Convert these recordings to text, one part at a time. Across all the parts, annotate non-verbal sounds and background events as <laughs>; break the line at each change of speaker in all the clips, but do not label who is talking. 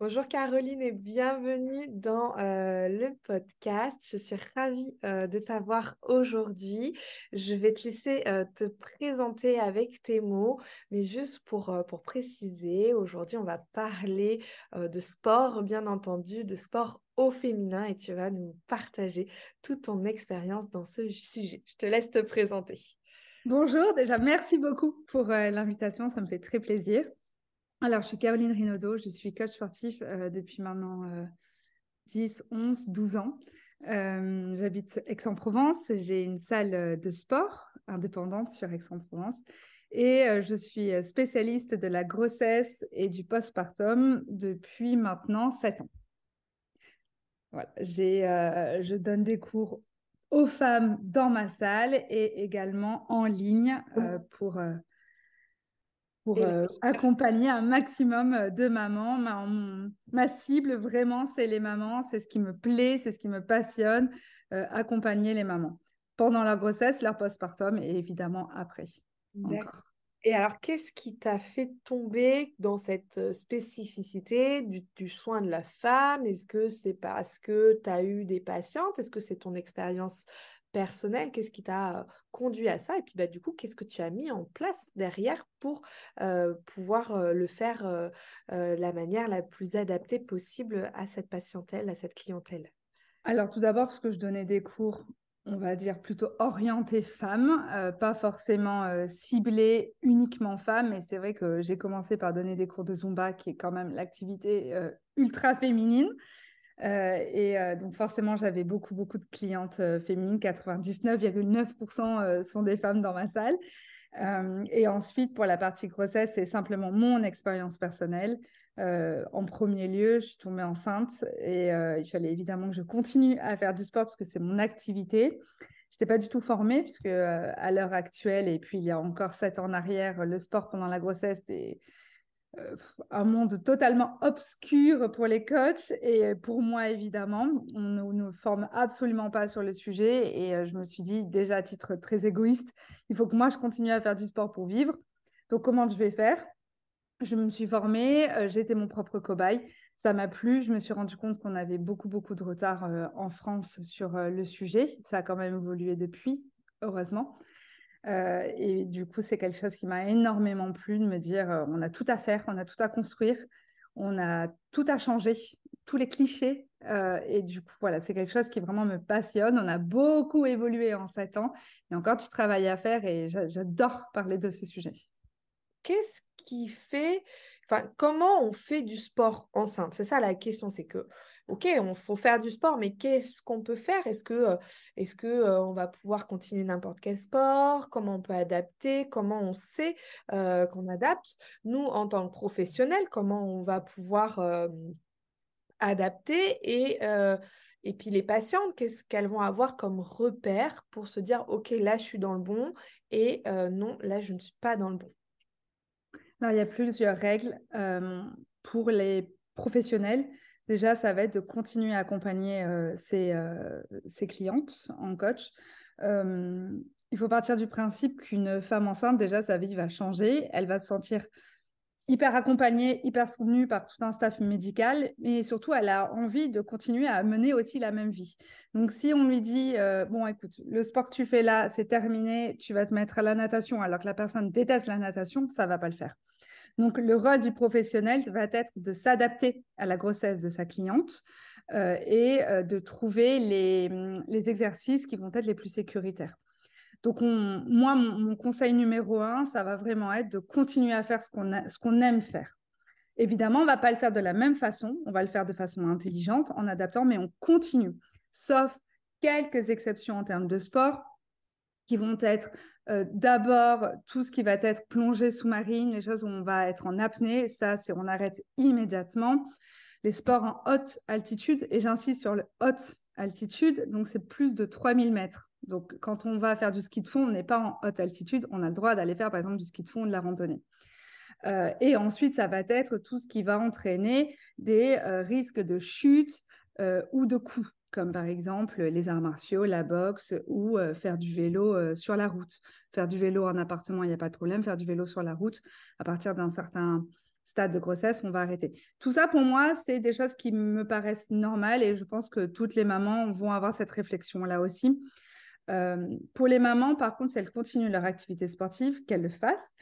Bonjour Caroline et bienvenue dans euh, le podcast. Je suis ravie euh, de t'avoir aujourd'hui. Je vais te laisser euh, te présenter avec tes mots, mais juste pour, pour préciser, aujourd'hui on va parler de sport, bien entendu, de sport au féminin et tu vas nous partager toute ton expérience dans ce sujet. Je te laisse te présenter.
Bonjour, déjà merci beaucoup pour l'invitation, ça me fait très plaisir. Alors, je suis Caroline Rinaudot, je suis coach sportif euh, depuis maintenant 10, 11, 12 ans. Euh, j'habite Aix-en-Provence, j'ai une salle euh, de sport indépendante sur Aix-en-Provence et je suis spécialiste de la grossesse et du postpartum depuis maintenant 7 ans. Voilà, je donne des cours aux femmes dans ma salle et également en ligne pour pour euh, accompagner un maximum euh, de mamans. Ma, ma cible, vraiment, c'est les mamans. C'est ce qui me plaît, c'est ce qui me passionne, euh, accompagner les mamans pendant leur grossesse, leur postpartum et évidemment après.
Et alors, qu'est-ce qui t'a fait tomber dans cette spécificité du, du soin de la femme? Est-ce que c'est parce que tu as eu des patientes? Est-ce que c'est ton expérience personnel Qu'est-ce qui t'a conduit à ça? Et puis, bah, du coup, qu'est-ce que tu as mis en place derrière pour pouvoir le faire la manière la plus adaptée possible à cette patientèle, à cette clientèle?
Alors, tout d'abord, parce que je donnais des cours on va dire plutôt orientés femmes, pas forcément ciblés uniquement femmes. Et c'est vrai que j'ai commencé par donner des cours de Zumba, qui est quand même l'activité ultra féminine. Euh, et euh, donc forcément, j'avais beaucoup, beaucoup de clientes euh, féminines. 99,9% sont des femmes dans ma salle. et ensuite, pour la partie grossesse, c'est simplement mon expérience personnelle. en premier lieu, je suis tombée enceinte et il fallait évidemment que je continue à faire du sport parce que c'est mon activité. Je n'étais pas du tout formée puisque à l'heure actuelle, et puis il y a encore sept ans en arrière, le sport pendant la grossesse, est euh, un monde totalement obscur pour les coachs et pour moi évidemment. On ne nous forme absolument pas sur le sujet et euh, je me suis dit déjà à titre très égoïste, il faut que moi je continue à faire du sport pour vivre. Donc comment je vais faire? Je me suis formée, euh, été mon propre cobaye. Ça m'a plu, je me suis rendu compte qu'on avait beaucoup beaucoup de retard en France sur le sujet. Ça a quand même évolué depuis, heureusement. Euh, et du coup, c'est quelque chose qui m'a énormément plu de me dire euh, on a tout à faire, on a tout à construire, on a tout à changer, tous les clichés. Euh, et du coup, voilà, c'est quelque chose qui vraiment me passionne. On a beaucoup évolué en sept ans, et encore du travail à faire, et j'adore parler de ce sujet.
Qu'est-ce qui fait, enfin, comment on fait du sport enceinte? C'est ça la question, c'est que ok, on faut faire du sport, mais qu'est-ce qu'on peut faire? Est-ce que, euh, est-ce que euh, on va pouvoir continuer n'importe quel sport? Comment on peut adapter? Comment on sait euh, qu'on adapte? Nous, en tant que professionnels, comment on va pouvoir adapter et et puis les patientes, qu'est-ce qu'elles vont avoir comme repère pour se dire, OK, là, je suis dans le bon et non, là, je ne suis pas dans le bon?
Alors, il y a plusieurs règles pour les professionnels. Déjà, ça va être de continuer à accompagner euh, euh, ses, clientes en coach. Euh, il faut partir du principe qu'une femme enceinte, déjà, sa vie va changer. Elle va se sentir hyper accompagnée, hyper soutenue par tout un staff médical, et surtout, elle a envie de continuer à mener aussi la même vie. Donc, si on lui dit, bon, écoute, le sport que tu fais là, c'est terminé, tu vas te mettre à la natation, alors que la personne déteste la natation, ça va pas le faire. Donc, le rôle du professionnel va être de s'adapter à la grossesse de sa cliente, et de trouver les, les exercices qui vont être les plus sécuritaires. Donc, moi, mon, conseil numéro un, ça va vraiment être de continuer à faire ce qu'on aime faire. Évidemment, on ne va pas le faire de la même façon, on va le faire de façon intelligente, en adaptant, mais on continue. Sauf quelques exceptions en termes de sport, qui vont être euh, d'abord tout ce qui va être plongée sous-marine, les choses où on va être en apnée, ça, c'est on arrête immédiatement. Les sports en haute altitude, et j'insiste sur le haute altitude, donc c'est plus de 3000 mètres. Donc quand on va faire du ski de fond, on n'est pas en haute altitude, on a le droit d'aller faire par exemple du ski de fond ou de la randonnée. Euh, et ensuite, ça va être tout ce qui va entraîner des euh, risques de chute ou de coups comme par exemple les arts martiaux, la boxe ou faire du vélo sur la route. Faire du vélo en appartement, il n'y a pas de problème. Faire du vélo sur la route, à partir d'un certain stade de grossesse, on va arrêter. Tout ça, pour moi, c'est des choses qui me paraissent normales et je pense que toutes les mamans vont avoir cette réflexion-là aussi. pour les mamans, par contre, si elles continuent leur activité sportive, qu'elles le fassent.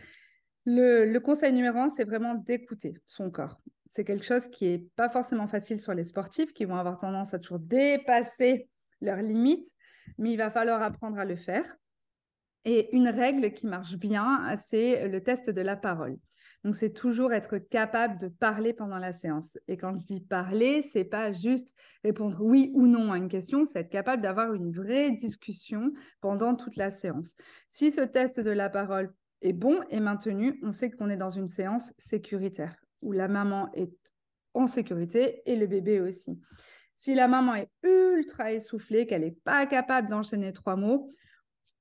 Le, conseil numéro un, c'est vraiment d'écouter son corps. C'est quelque chose qui n'est pas forcément facile sur les sportifs, qui vont avoir tendance à toujours dépasser leurs limites, mais il va falloir apprendre à le faire. Et une règle qui marche bien, c'est le test de la parole. Donc, c'est toujours être capable de parler pendant la séance. Et quand je dis parler, c'est pas juste répondre oui ou non à une question, c'est être capable d'avoir une vraie discussion pendant toute la séance. Si ce test de la parole est bon et maintenu, on sait qu'on est dans une séance sécuritaire où la maman est en sécurité et le bébé aussi. Si la maman est ultra essoufflée, qu'elle n'est pas capable d'enchaîner trois mots,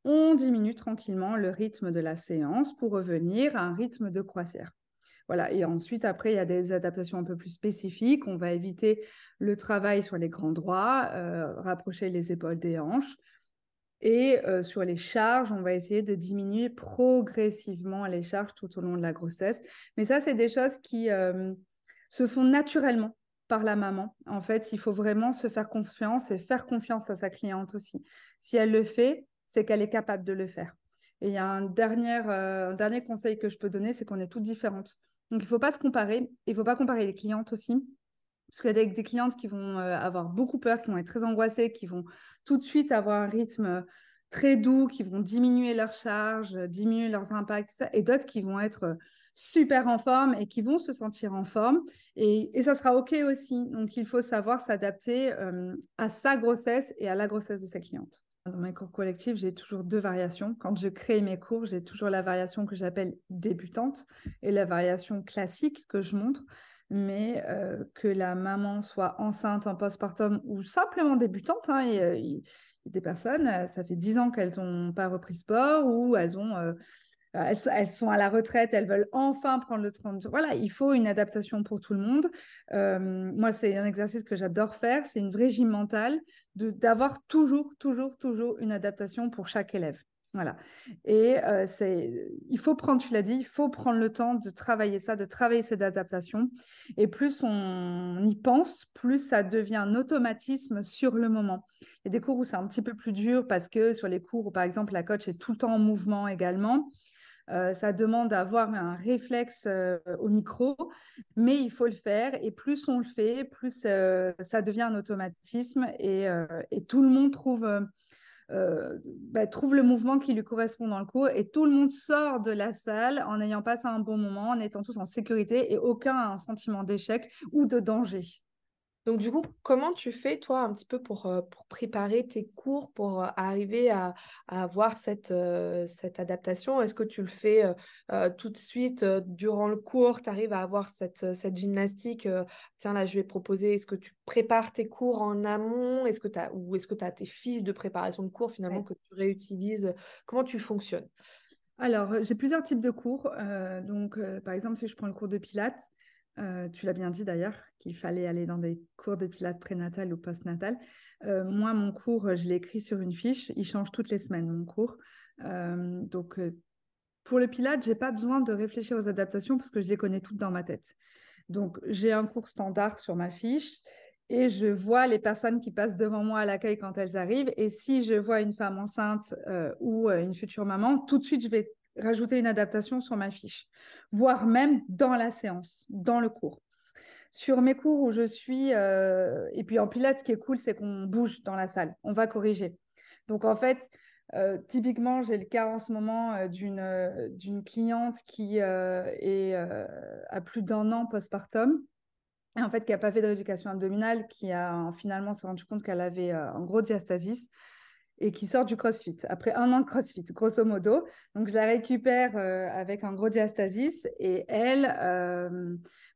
on diminue tranquillement le rythme de la séance pour revenir à un rythme de croisière. Voilà. Et ensuite, après, il y a des adaptations un peu plus spécifiques. On va éviter le travail sur les grands droits, euh, rapprocher les épaules des hanches. Et sur les charges, on va essayer de diminuer progressivement les charges tout au long de la grossesse. Mais ça, c'est des choses qui se font naturellement par la maman. En fait, il faut vraiment se faire confiance et faire confiance à sa cliente aussi. Si elle le fait, c'est qu'elle est capable de le faire. Et il y a un dernier, un dernier conseil que je peux donner, c'est qu'on est toutes différentes. Donc, il ne faut pas se comparer. Il ne faut pas comparer les clientes aussi. Parce qu'il y a des, clientes qui vont euh, avoir beaucoup peur, qui vont être très angoissées, qui vont tout de suite avoir un rythme très doux, qui vont diminuer leur charge, diminuer leurs impacts, tout ça, et d'autres qui vont être super en forme et qui vont se sentir en forme. Et, ça sera OK aussi. Donc, il faut savoir s'adapter euh, à sa grossesse et à la grossesse de sa cliente. Dans mes cours collectifs, j'ai toujours deux variations. Quand je crée mes cours, j'ai toujours la variation que j'appelle débutante et la variation classique que je montre mais que la maman soit enceinte en postpartum ou simplement débutante. Hein, des personnes, ça fait 10 ans qu'elles n'ont pas repris sport ou elles, sont à la retraite, elles veulent enfin prendre le 30 Voilà, il faut une adaptation pour tout le monde. moi, c'est un exercice que j'adore faire, c'est une vraie gym mentale d'avoir toujours, toujours, toujours une adaptation pour chaque élève. Voilà. Et euh, il faut prendre, tu l'as dit, il faut prendre le temps de travailler ça, de travailler cette adaptation. Et plus on y pense, plus ça devient un automatisme sur le moment. Il y a des cours où c'est un petit peu plus dur parce que sur les cours où, par exemple, la coach est tout le temps en mouvement également, euh, ça demande d'avoir un réflexe euh, au micro, mais il faut le faire. Et plus on le fait, plus ça devient un automatisme et tout le monde trouve euh, bah, trouve le mouvement qui lui correspond dans le cours et tout le monde sort de la salle en ayant passé un bon moment, en étant tous en sécurité et aucun sentiment d'échec ou de danger.
Donc, du coup, comment tu fais, toi, un petit peu pour, euh, pour préparer tes cours, pour arriver à, avoir cette, euh, cette adaptation? Est-ce que tu le fais tout de suite durant le cours? Tu arrives à avoir cette, cette gymnastique Tiens, là, je vais proposer, est-ce que tu prépares tes cours en amont? Est-ce que as, Ou est-ce que tu as tes fiches de préparation de cours, finalement, que tu réutilises? Comment tu fonctionnes?
Alors, j'ai plusieurs types de cours. donc, par exemple, si je prends le cours de Pilates, euh, tu l'as bien dit d'ailleurs, qu'il fallait aller dans des cours de pilates prénatal ou postnatal. Euh, moi, mon cours, je l'ai écrit sur une fiche. Il change toutes les semaines, mon cours. Euh, donc, pour le pilates, j'ai pas besoin de réfléchir aux adaptations parce que je les connais toutes dans ma tête. Donc, j'ai un cours standard sur ma fiche et je vois les personnes qui passent devant moi à l'accueil quand elles arrivent. Et si je vois une femme enceinte ou une future maman, tout de suite, je vais rajouter une adaptation sur ma fiche, voire même dans la séance, dans le cours. Sur mes cours où je suis, et puis en pilates, ce qui est cool, c'est qu'on bouge dans la salle, on va corriger. Donc en fait, typiquement, j'ai le cas en ce moment d'une d'une cliente qui est à plus d'un an postpartum et en fait qui n'a pas fait de rééducation abdominale, qui a finalement s'est rendu compte qu'elle avait un gros diastasis et qui sort du CrossFit après un an de CrossFit, grosso modo. Donc je la récupère avec un gros diastasis et elle,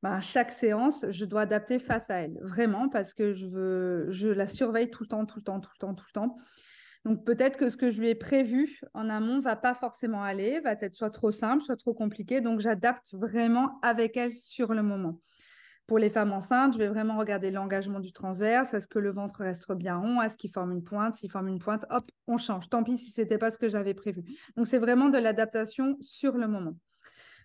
bah, à chaque séance, je dois adapter face à elle, vraiment parce que je veux, je la surveille tout le temps, tout le temps, tout le temps, tout le temps. Donc peut-être que ce que je lui ai prévu en amont va pas forcément aller, va être soit trop simple, soit trop compliqué. Donc j'adapte vraiment avec elle sur le moment. Pour les femmes enceintes, je vais vraiment regarder l'engagement du transverse. Est-ce que le ventre reste bien rond? Est-ce qu'il forme une pointe? S'il forme une pointe, hop, on change. Tant pis si ce n'était pas ce que j'avais prévu. Donc c'est vraiment de l'adaptation sur le moment.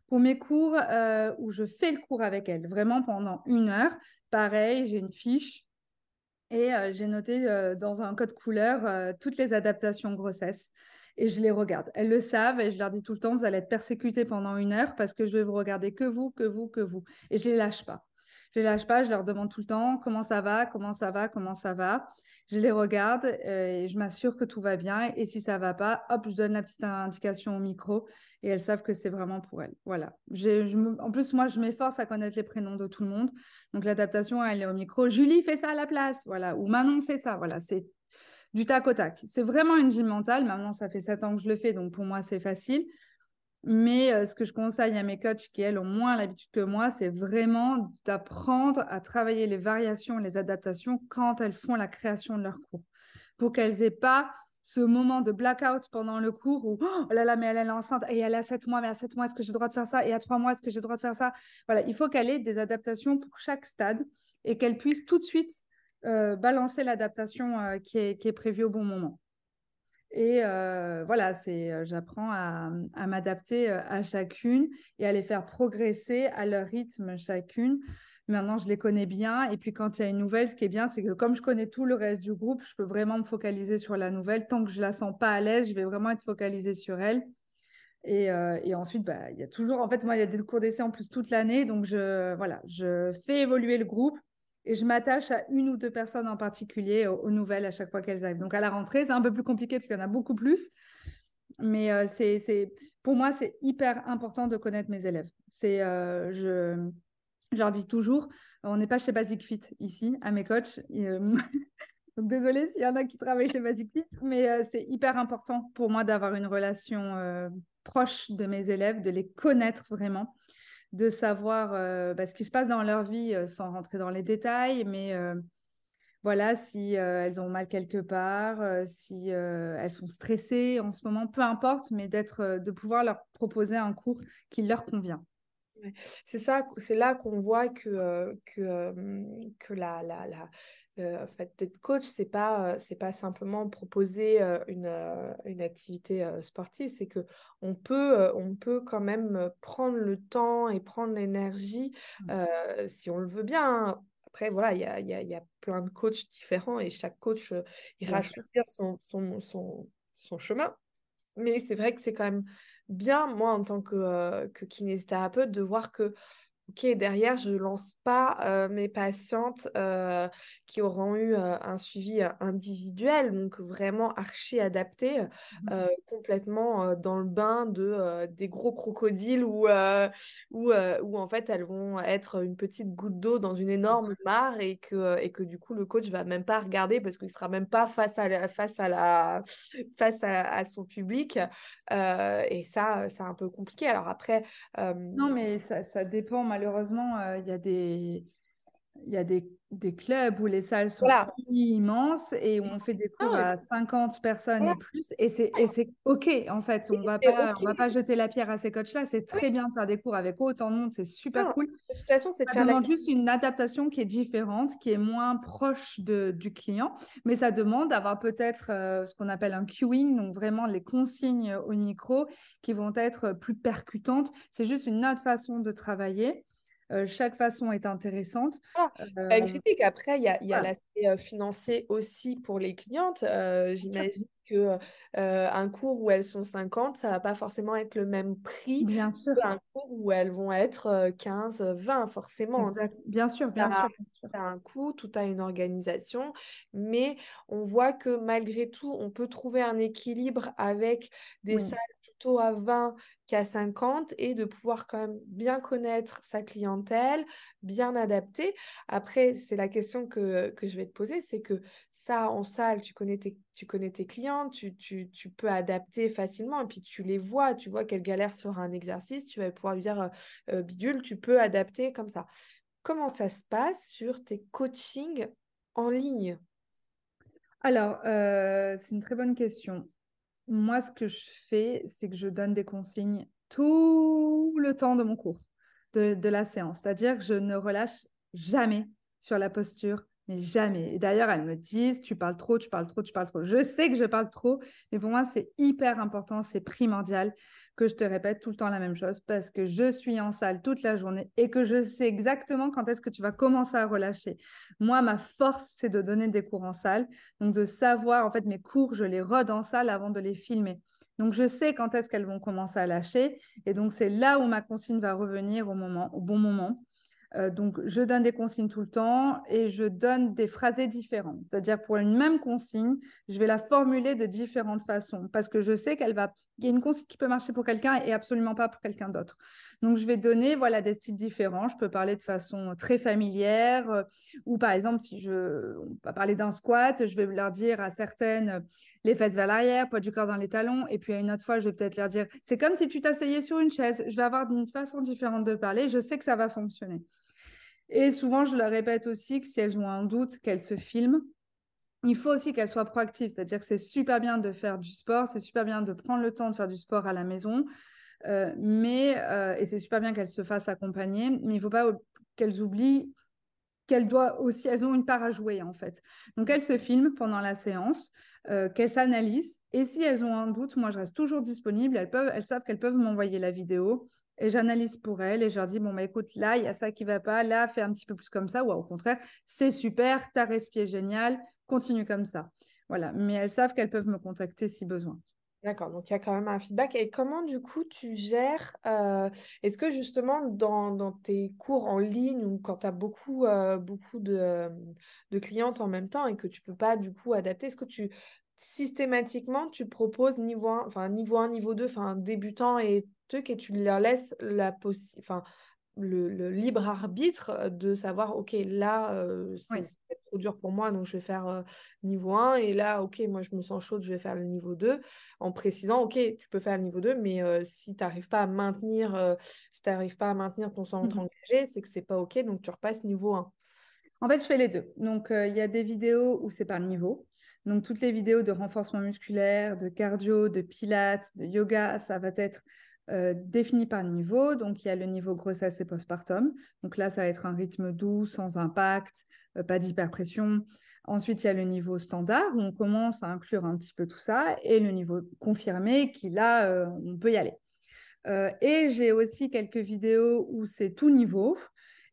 Pour mes cours euh, où je fais le cours avec elle, vraiment pendant une heure, pareil, j'ai une fiche et euh, j'ai noté euh, dans un code couleur toutes les adaptations grossesse. Et je les regarde. Elles le savent et je leur dis tout le temps, vous allez être persécutés pendant une heure parce que je vais vous regarder que vous, que vous, que vous. Et je ne les lâche pas. Je les lâche pas, je leur demande tout le temps comment ça va, comment ça va, comment ça va. Je les regarde et je m'assure que tout va bien. Et si ça va pas, hop, je donne la petite indication au micro et elles savent que c'est vraiment pour elles. Voilà. en plus, moi, je m'efforce à connaître les prénoms de tout le monde. Donc, l'adaptation, elle est au micro. Julie fait ça à la place. Voilà. Ou Manon fait ça. Voilà. C'est du tac au tac. C'est vraiment une gym mentale. Maintenant, ça fait sept ans que je le fais. Donc, pour moi, c'est facile. Mais euh, ce que je conseille à mes coachs qui, elles, ont moins l'habitude que moi, c'est vraiment d'apprendre à travailler les variations, les adaptations quand elles font la création de leur cours. Pour qu'elles aient pas ce moment de blackout pendant le cours où oh là là, mais elle, est enceinte et elle a 7 mois, mais à 7 mois, est-ce que j'ai le droit de faire ça? Et à 3 mois, est-ce que j'ai le droit de faire ça? Voilà, il faut qu'elle ait des adaptations pour chaque stade et qu'elle puisse tout de suite euh, balancer l'adaptation euh, qui, est, prévue au bon moment. Et voilà, c'est, j'apprends à, à m'adapter à chacune et à les faire progresser à leur rythme chacune. Maintenant, je les connais bien. Et puis, quand il y a une nouvelle, ce qui est bien, c'est que comme je connais tout le reste du groupe, je peux vraiment me focaliser sur la nouvelle. Tant que je la sens pas à l'aise, je vais vraiment être focalisée sur elle. Et, euh, ensuite, bah, il y a toujours, en fait, moi, il y a des cours d'essai en plus toute l'année. Donc, je, voilà, je fais évoluer le groupe et je m'attache à une ou deux personnes en particulier aux, nouvelles à chaque fois qu'elles arrivent. Donc, à la rentrée, c'est un peu plus compliqué parce qu'il y en a beaucoup plus. Mais euh, c'est, pour moi, c'est hyper important de connaître mes élèves. C'est, euh, je, leur dis toujours, on n'est pas chez Basic Fit ici, à mes coachs. Euh, <laughs> donc désolée s'il y en a qui travaillent chez Basic Fit, mais euh, c'est hyper important pour moi d'avoir une relation proche de mes élèves, de les connaître vraiment, de savoir bah, ce qui se passe dans leur vie sans rentrer dans les détails, mais voilà, si elles ont mal quelque part, si elles sont stressées en ce moment, peu importe, mais d'être, de pouvoir leur proposer un cours qui leur convient.
C'est ça, c'est là qu'on voit que, que, que la, la, la fait, d'être coach, c'est pas c'est pas simplement proposer une, une activité sportive, c'est que on peut on peut quand même prendre le temps et prendre l'énergie mmh. si on le veut bien. Après voilà, il y a, y, a, y a, plein de coachs différents et chaque coach ira choisir son, son, son, son chemin. Mais c'est vrai que c'est quand même bien, moi, en tant que, que kinésithérapeute, de voir que Ok, derrière, je ne lance pas euh, mes patientes euh, qui auront eu euh, un suivi individuel, donc vraiment archi adapté, mmh. complètement dans le bain de, des gros crocodiles où, où, où, en fait elles vont être une petite goutte d'eau dans une énorme mare et que, et que du coup le coach va même pas regarder parce qu'il sera même pas face à, la, face à, la, face à, son public. et ça, c'est un peu compliqué. Alors après...
Non, mais ça, ça dépend malheureusement, euh, il y a des, y a des, des, clubs où les salles sont immenses et où on fait des cours ah à 50 personnes et plus. Et c'est OK, en fait. On ne va, pas, on va pas jeter la pierre à ces coachs-là. C'est très bien de faire des cours avec autant de monde. C'est super cool.
De toute façon, c'est
Ça demande juste une adaptation qui est différente, qui est moins proche de, du client. Mais ça demande d'avoir peut-être euh, ce qu'on appelle un queuing, donc vraiment les consignes au micro qui vont être plus percutantes. C'est juste une autre façon de travailler. Chaque façon est intéressante.
Ah, c'est pas une critique. Après, il y a, y a l'aspect financier aussi pour les clientes. J'imagine que un cours où elles sont 50, ça va pas forcément être le même prix
bien sûr.
qu'un cours où elles vont être 15, 20 forcément.
Bien sûr, bien sûr. Tout
a un coût, tout a une organisation, mais on voit que malgré tout, on peut trouver un équilibre avec des salles à 20 qu'à 50 et de pouvoir quand même bien connaître sa clientèle, bien adapter. Après, c'est la question que, que, je vais te poser, c'est que ça, en salle, tu connais tes, tu connais tes clients, tu, tu, tu, peux adapter facilement et puis tu les vois, tu vois qu'elle galère sur un exercice, tu vas pouvoir lui dire, euh, euh, bidule, tu peux adapter comme ça. Comment ça se passe sur tes coachings en ligne?
Alors, euh, c'est une très bonne question. Moi, ce que je fais, c'est que je donne des consignes tout le temps de mon cours, de, la séance. C'est-à-dire que je ne relâche jamais sur la posture, mais jamais. Et d'ailleurs, elles me disent, tu parles trop, tu parles trop, tu parles trop. Je sais que je parle trop, mais pour moi, c'est hyper important, c'est primordial que je te répète tout le temps la même chose parce que je suis en salle toute la journée et que je sais exactement quand est-ce que tu vas commencer à relâcher. Moi, ma force, c'est de donner des cours en salle, donc de savoir, en fait, mes cours, je les rode en salle avant de les filmer. Donc, je sais quand est-ce qu'elles vont commencer à lâcher. Et donc, c'est là où ma consigne va revenir au, moment, au bon moment. Euh, donc, je donne des consignes tout le temps et je donne des phrasés différents. C'est-à-dire, pour une même consigne, je vais la formuler de différentes façons parce que je sais qu'elle va. Il y a une consigne qui peut marcher pour quelqu'un et absolument pas pour quelqu'un d'autre. Donc, je vais donner voilà, des styles différents. Je peux parler de façon très familière euh, ou, par exemple, si je on va parler d'un squat, je vais leur dire à certaines les fesses vers l'arrière, poids du corps dans les talons. Et puis, à une autre fois, je vais peut-être leur dire c'est comme si tu t'asseyais sur une chaise. Je vais avoir une façon différente de parler. Je sais que ça va fonctionner. Et souvent, je leur répète aussi que si elles ont un doute, qu'elles se filment. Il faut aussi qu'elles soient proactives, c'est-à-dire que c'est super bien de faire du sport, c'est super bien de prendre le temps de faire du sport à la maison, euh, mais, euh, et c'est super bien qu'elles se fassent accompagner, mais il ne faut pas qu'elles oublient qu'elles doivent aussi, elles ont une part à jouer en fait. Donc elles se filment pendant la séance, euh, qu'elles s'analysent, et si elles ont un doute, moi je reste toujours disponible, elles, peuvent, elles savent qu'elles peuvent m'envoyer la vidéo, et j'analyse pour elles et je leur dis bon bah écoute là il y a ça qui va pas là fais un petit peu plus comme ça ou au contraire c'est super ta respi génial continue comme ça. Voilà. Mais elles savent qu'elles peuvent me contacter si besoin.
D'accord, donc il y a quand même un feedback. Et comment du coup tu gères euh, Est-ce que justement dans, dans, tes cours en ligne ou quand tu as beaucoup, euh, beaucoup de, de, clientes en même temps et que tu peux pas du coup adapter, est-ce que tu systématiquement tu proposes niveau 1, enfin niveau 1, niveau 2, enfin débutant et truc et tu leur laisses la possi enfin le, libre arbitre de savoir ok là euh, c'est trop dur pour moi donc je vais faire euh, niveau 1 et là ok moi je me sens chaude je vais faire le niveau 2 en précisant ok tu peux faire le niveau 2 mais euh, si tu n'arrives pas à maintenir si pas à maintenir ton centre mmh engagé c'est que c'est pas ok donc tu repasses niveau 1
en fait je fais les deux. Donc il y a des vidéos où c'est par niveau. Donc, toutes les vidéos de renforcement musculaire, de cardio, de pilates, de yoga, ça va être euh, défini par niveau. Donc, il y a le niveau grossesse et postpartum. Donc là, ça va être un rythme doux, sans impact, euh, pas d'hyperpression. Ensuite, il y a le niveau standard où on commence à inclure un petit peu tout ça et le niveau confirmé qui là, euh, on peut y aller. et j'ai aussi quelques vidéos où c'est tout niveau.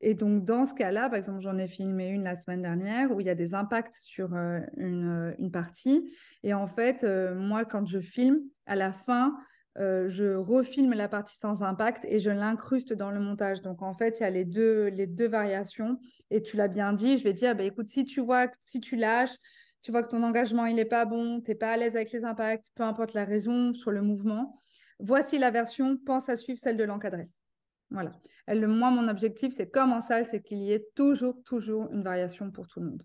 Et donc, dans ce cas-là, par exemple, j'en ai filmé une la semaine dernière où il y a des impacts sur une, partie. Et en fait, moi, quand je filme, à la fin, euh, je refilme la partie sans impact et je l'incruste dans le montage. Donc en fait, il y a les deux, les deux variations. Et tu l'as bien dit, je vais dire, bah, écoute, si tu vois, si tu lâches, tu vois que ton engagement, il n'est pas bon, tu n'es pas à l'aise avec les impacts, peu importe la raison sur le mouvement, voici la version, pense à suivre celle de l'encadré. Voilà. Moi, mon objectif, c'est comme en salle, c'est qu'il y ait toujours, toujours une variation pour tout le monde.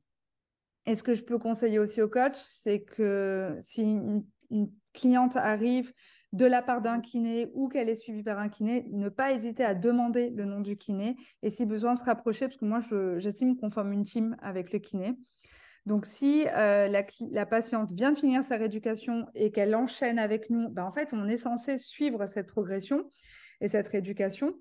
Et ce que je peux conseiller aussi au coach, c'est que si une cliente arrive de la part d'un kiné ou qu'elle est suivie par un kiné, ne pas hésiter à demander le nom du kiné et si besoin se rapprocher, parce que moi j'estime qu'on forme une team avec le kiné. Donc si euh, la, patiente vient de finir sa rééducation et qu'elle enchaîne avec nous, ben, en fait on est censé suivre cette progression et cette rééducation.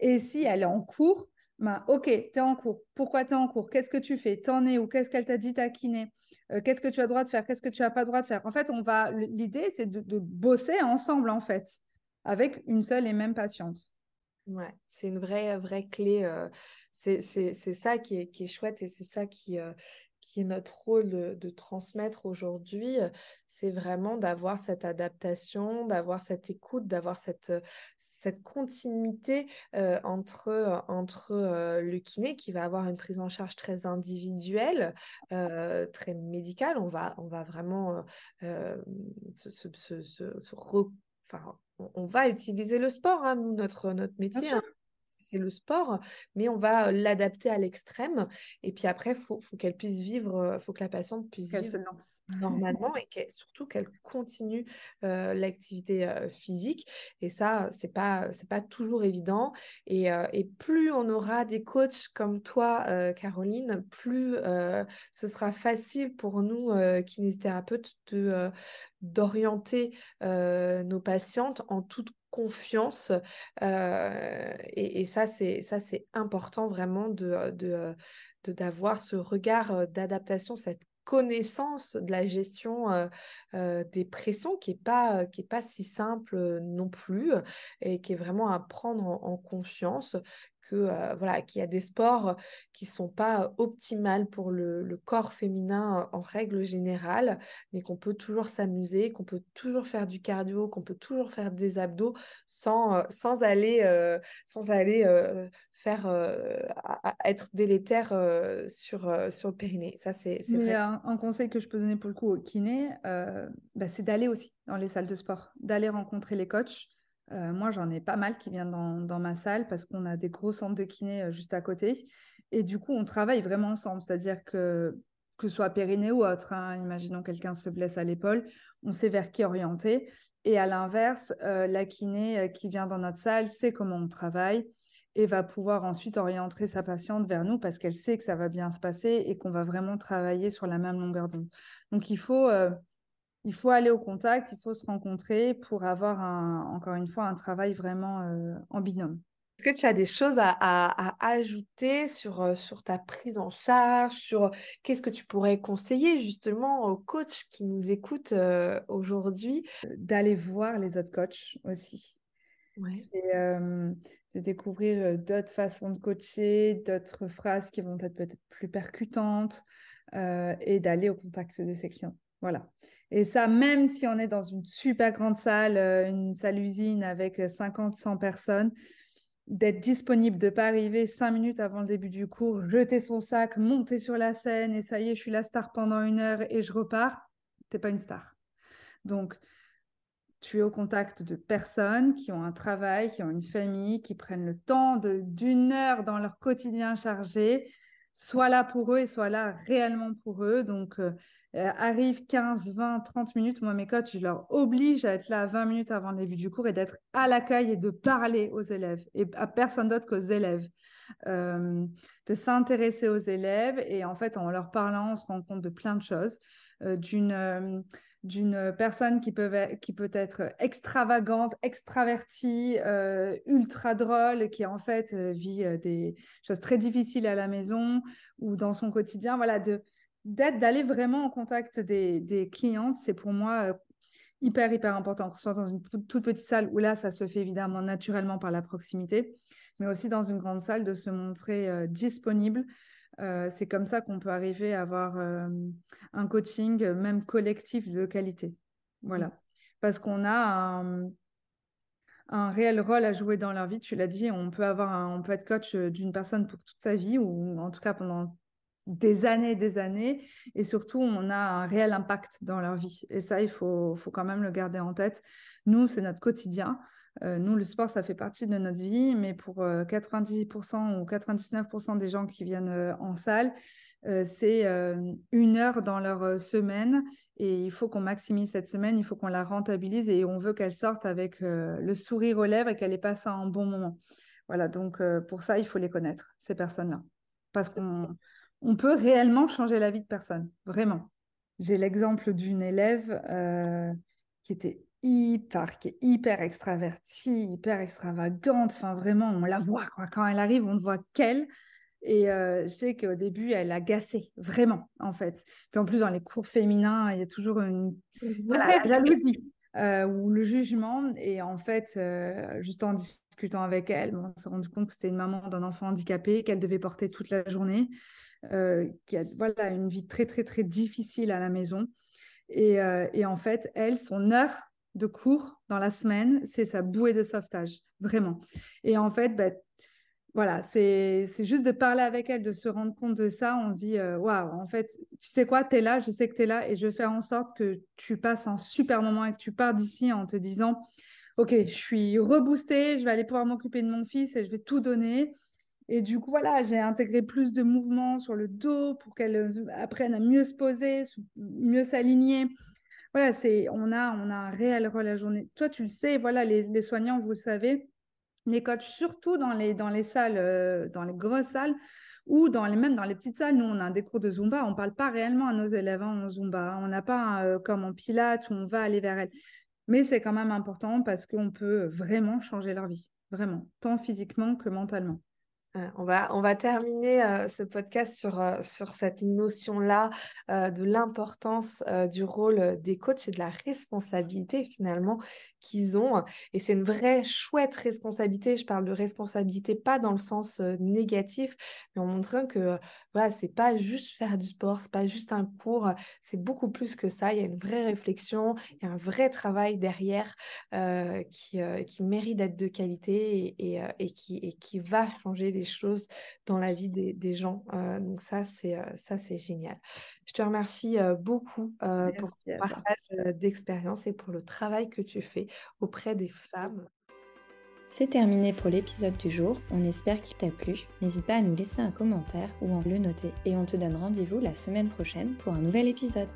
Et si elle est en cours, ben, ok, tu es en cours. Pourquoi tu es en cours? Qu'est-ce que tu fais? T'en es où? Qu'est-ce qu'elle t'a dit ta kiné? Euh, Qu'est-ce que tu as droit de faire? Qu'est-ce que tu n'as pas droit de faire? En fait, on va. L'idée, c'est de, bosser ensemble, en fait, avec une seule et même patiente.
Ouais, c'est une vraie, vraie clé. c'est ça qui est, qui est chouette et c'est ça qui, qui est notre rôle de, transmettre aujourd'hui, c'est vraiment d'avoir cette adaptation, d'avoir cette écoute, d'avoir cette, cette continuité entre, entre le kiné qui va avoir une prise en charge très individuelle, très médicale. On va, on va vraiment se, enfin, on, va utiliser le sport, hein, nous, notre, notre métier c'est le sport, mais on va l'adapter à l'extrême. Et puis après, il faut, qu'elle puisse vivre, il faut que la patiente puisse vivre normalement et surtout qu'elle continue l'activité physique. Et ça, c'est pas, c'est pas toujours évident. Et, et, plus on aura des coachs comme toi, Caroline, plus ce sera facile pour nous, kinésithérapeutes, de, d'orienter nos patientes en toute confiance. et, ça, c'est ça, c'est important vraiment de, de, d'avoir ce regard d'adaptation, cette connaissance de la gestion des pressions qui n'est pas, qui est pas si simple non plus et qui est vraiment à prendre en conscience que euh, voilà qu'il y a des sports qui sont pas optimales pour le, corps féminin en règle générale, mais qu'on peut toujours s'amuser, qu'on peut toujours faire du cardio, qu'on peut toujours faire des abdos sans, sans aller euh, sans aller faire être délétère sur, sur le périnée. Ça c'est
vrai. Un, un, conseil que je peux donner pour le coup au kiné, bah, c'est d'aller aussi dans les salles de sport, d'aller rencontrer les coachs. Euh, moi, j'en ai pas mal qui viennent dans, ma salle parce qu'on a des gros centres de kiné euh, juste à côté. Et du coup, on travaille vraiment ensemble. C'est-à-dire que, que ce soit périnée ou autre, hein, imaginons quelqu'un se blesse à l'épaule, on sait vers qui orienter. Et à l'inverse, euh, la kiné qui vient dans notre salle sait comment on travaille et va pouvoir ensuite orienter sa patiente vers nous parce qu'elle sait que ça va bien se passer et qu'on va vraiment travailler sur la même longueur d'onde. Donc, il faut il faut aller au contact, il faut se rencontrer pour avoir, encore une fois, un travail vraiment euh, en binôme.
Est-ce que tu as des choses à, ajouter sur, euh, sur ta prise en charge, sur qu'est-ce que tu pourrais conseiller justement aux coachs qui nous écoutent euh, aujourd'hui?
D'aller voir les autres coachs aussi. C'est découvrir d'autres façons de coacher, d'autres phrases qui vont être peut-être plus percutantes et d'aller au contact de ses clients. Voilà. Et ça, même si on est dans une super grande salle, euh, une salle usine avec 50, 100 personnes, d'être disponible, de ne pas arriver cinq minutes avant le début du cours, jeter son sac, monter sur la scène et ça y est, je suis la star pendant une heure et je repars, tu n'es pas une star. Donc, tu es au contact de personnes qui ont un travail, qui ont une famille, qui prennent le temps d'une heure dans leur quotidien chargé, soit là pour eux et soit là réellement pour eux. Donc, euh, euh, arrive 15, 20, 30 minutes, moi, mes coachs, je leur oblige à être là 20 minutes avant le début du cours et d'être à l'accueil et de parler aux élèves et à personne d'autre qu'aux élèves. Euh, de s'intéresser aux élèves et en fait, en leur parlant, on se rend compte de plein de choses. Euh, d'une d'une personne qui peut, qui peut être extravagante, extravertie, ultra drôle, qui en fait vit des choses très difficiles à la maison ou dans son quotidien. Voilà, de, d'être, d'aller vraiment en contact des, clientes, c'est pour moi euh, hyper, hyper important. Que ce soit dans une toute petite salle où là, ça se fait évidemment naturellement par la proximité, mais aussi dans une grande salle de se montrer euh, disponible. Euh, c'est comme ça qu'on peut arriver à avoir un coaching, même collectif, de qualité. Voilà. Parce qu'on a un, réel rôle à jouer dans leur vie. Tu l'as dit, on peut, avoir on peut être coach d'une personne pour toute sa vie, ou en tout cas pendant des années et des années. Et surtout, on a un réel impact dans leur vie. Et ça, il faut, faut quand même le garder en tête. Nous, c'est notre quotidien. Euh, nous, le sport, ça fait partie de notre vie, mais pour 90% euh, ou 99% des gens qui viennent euh, en salle, c'est une heure dans leur semaine et il faut qu'on maximise cette semaine, il faut qu'on la rentabilise et on veut qu'elle sorte avec le sourire aux lèvres et qu'elle ait passé un bon moment. Voilà, donc pour ça, il faut les connaître, ces personnes-là. Parce qu'on on peut réellement changer la vie de personne, vraiment. J'ai l'exemple d'une élève euh, qui était hyper, qui est hyper extravertie, hyper extravagante. Enfin, vraiment, on la voit. Quand elle arrive, on ne voit qu'elle. Et euh, je sais qu'au début, elle a gacé, vraiment, en fait. Puis en plus, dans les cours féminins, il y a toujours une <laughs> la jalousie euh, ou le jugement. Et en fait, juste en discutant avec elle, on s'est rendu compte que c'était une maman d'un enfant handicapé qu'elle devait porter toute la journée, qui a voilà, une vie très, très, très difficile à la maison. Et, et en fait, elle, son heure de cours dans la semaine, c'est sa bouée de sauvetage, vraiment. Et en fait, bah, voilà, c'est juste de parler avec elle, de se rendre compte de ça. On se dit, euh, waouh, en fait, tu sais quoi, tu es là, je sais que tu es là et je vais faire en sorte que tu passes un super moment et que tu pars d'ici en te disant, OK, je suis reboostée, je vais aller pouvoir m'occuper de mon fils et je vais tout donner. Et du coup, voilà, j'ai intégré plus de mouvements sur le dos pour qu'elle euh, apprenne à mieux se poser, mieux s'aligner voilà, c'est, on a, on a un réel rôle à journée. Toi, tu le sais, voilà, les, soignants, vous le savez, les coachs, surtout dans les, dans les salles, euh, dans les grosses salles, ou dans les, même dans les petites salles, nous, on a des cours de Zumba, on ne parle pas réellement à nos élèves hein, en Zumba. On n'a pas euh, comme en Pilates où on va aller vers elles. Mais c'est quand même important parce qu'on peut vraiment changer leur vie, vraiment, tant physiquement que mentalement.
On va, on va terminer euh, ce podcast sur, euh, sur cette notion-là euh, de l'importance du rôle des coachs et de la responsabilité finalement qu'ils ont. Et c'est une vraie chouette responsabilité. Je parle de responsabilité pas dans le sens négatif, mais en montrant que voilà, c'est pas juste faire du sport, c'est pas juste un cours, c'est beaucoup plus que ça. Il y a une vraie réflexion, il y a un vrai travail derrière qui, qui mérite d'être de qualité et, et, qui, et qui va changer les choses dans la vie des, gens. Euh, donc ça, c'est euh, ça, c'est génial. Je te remercie euh, beaucoup pour ton partage d'expérience et pour le travail que tu fais auprès des femmes.
C'est terminé pour l'épisode du jour, on espère qu'il t'a plu. N'hésite pas à nous laisser un commentaire ou à le noter et on te donne rendez-vous la semaine prochaine pour un nouvel épisode.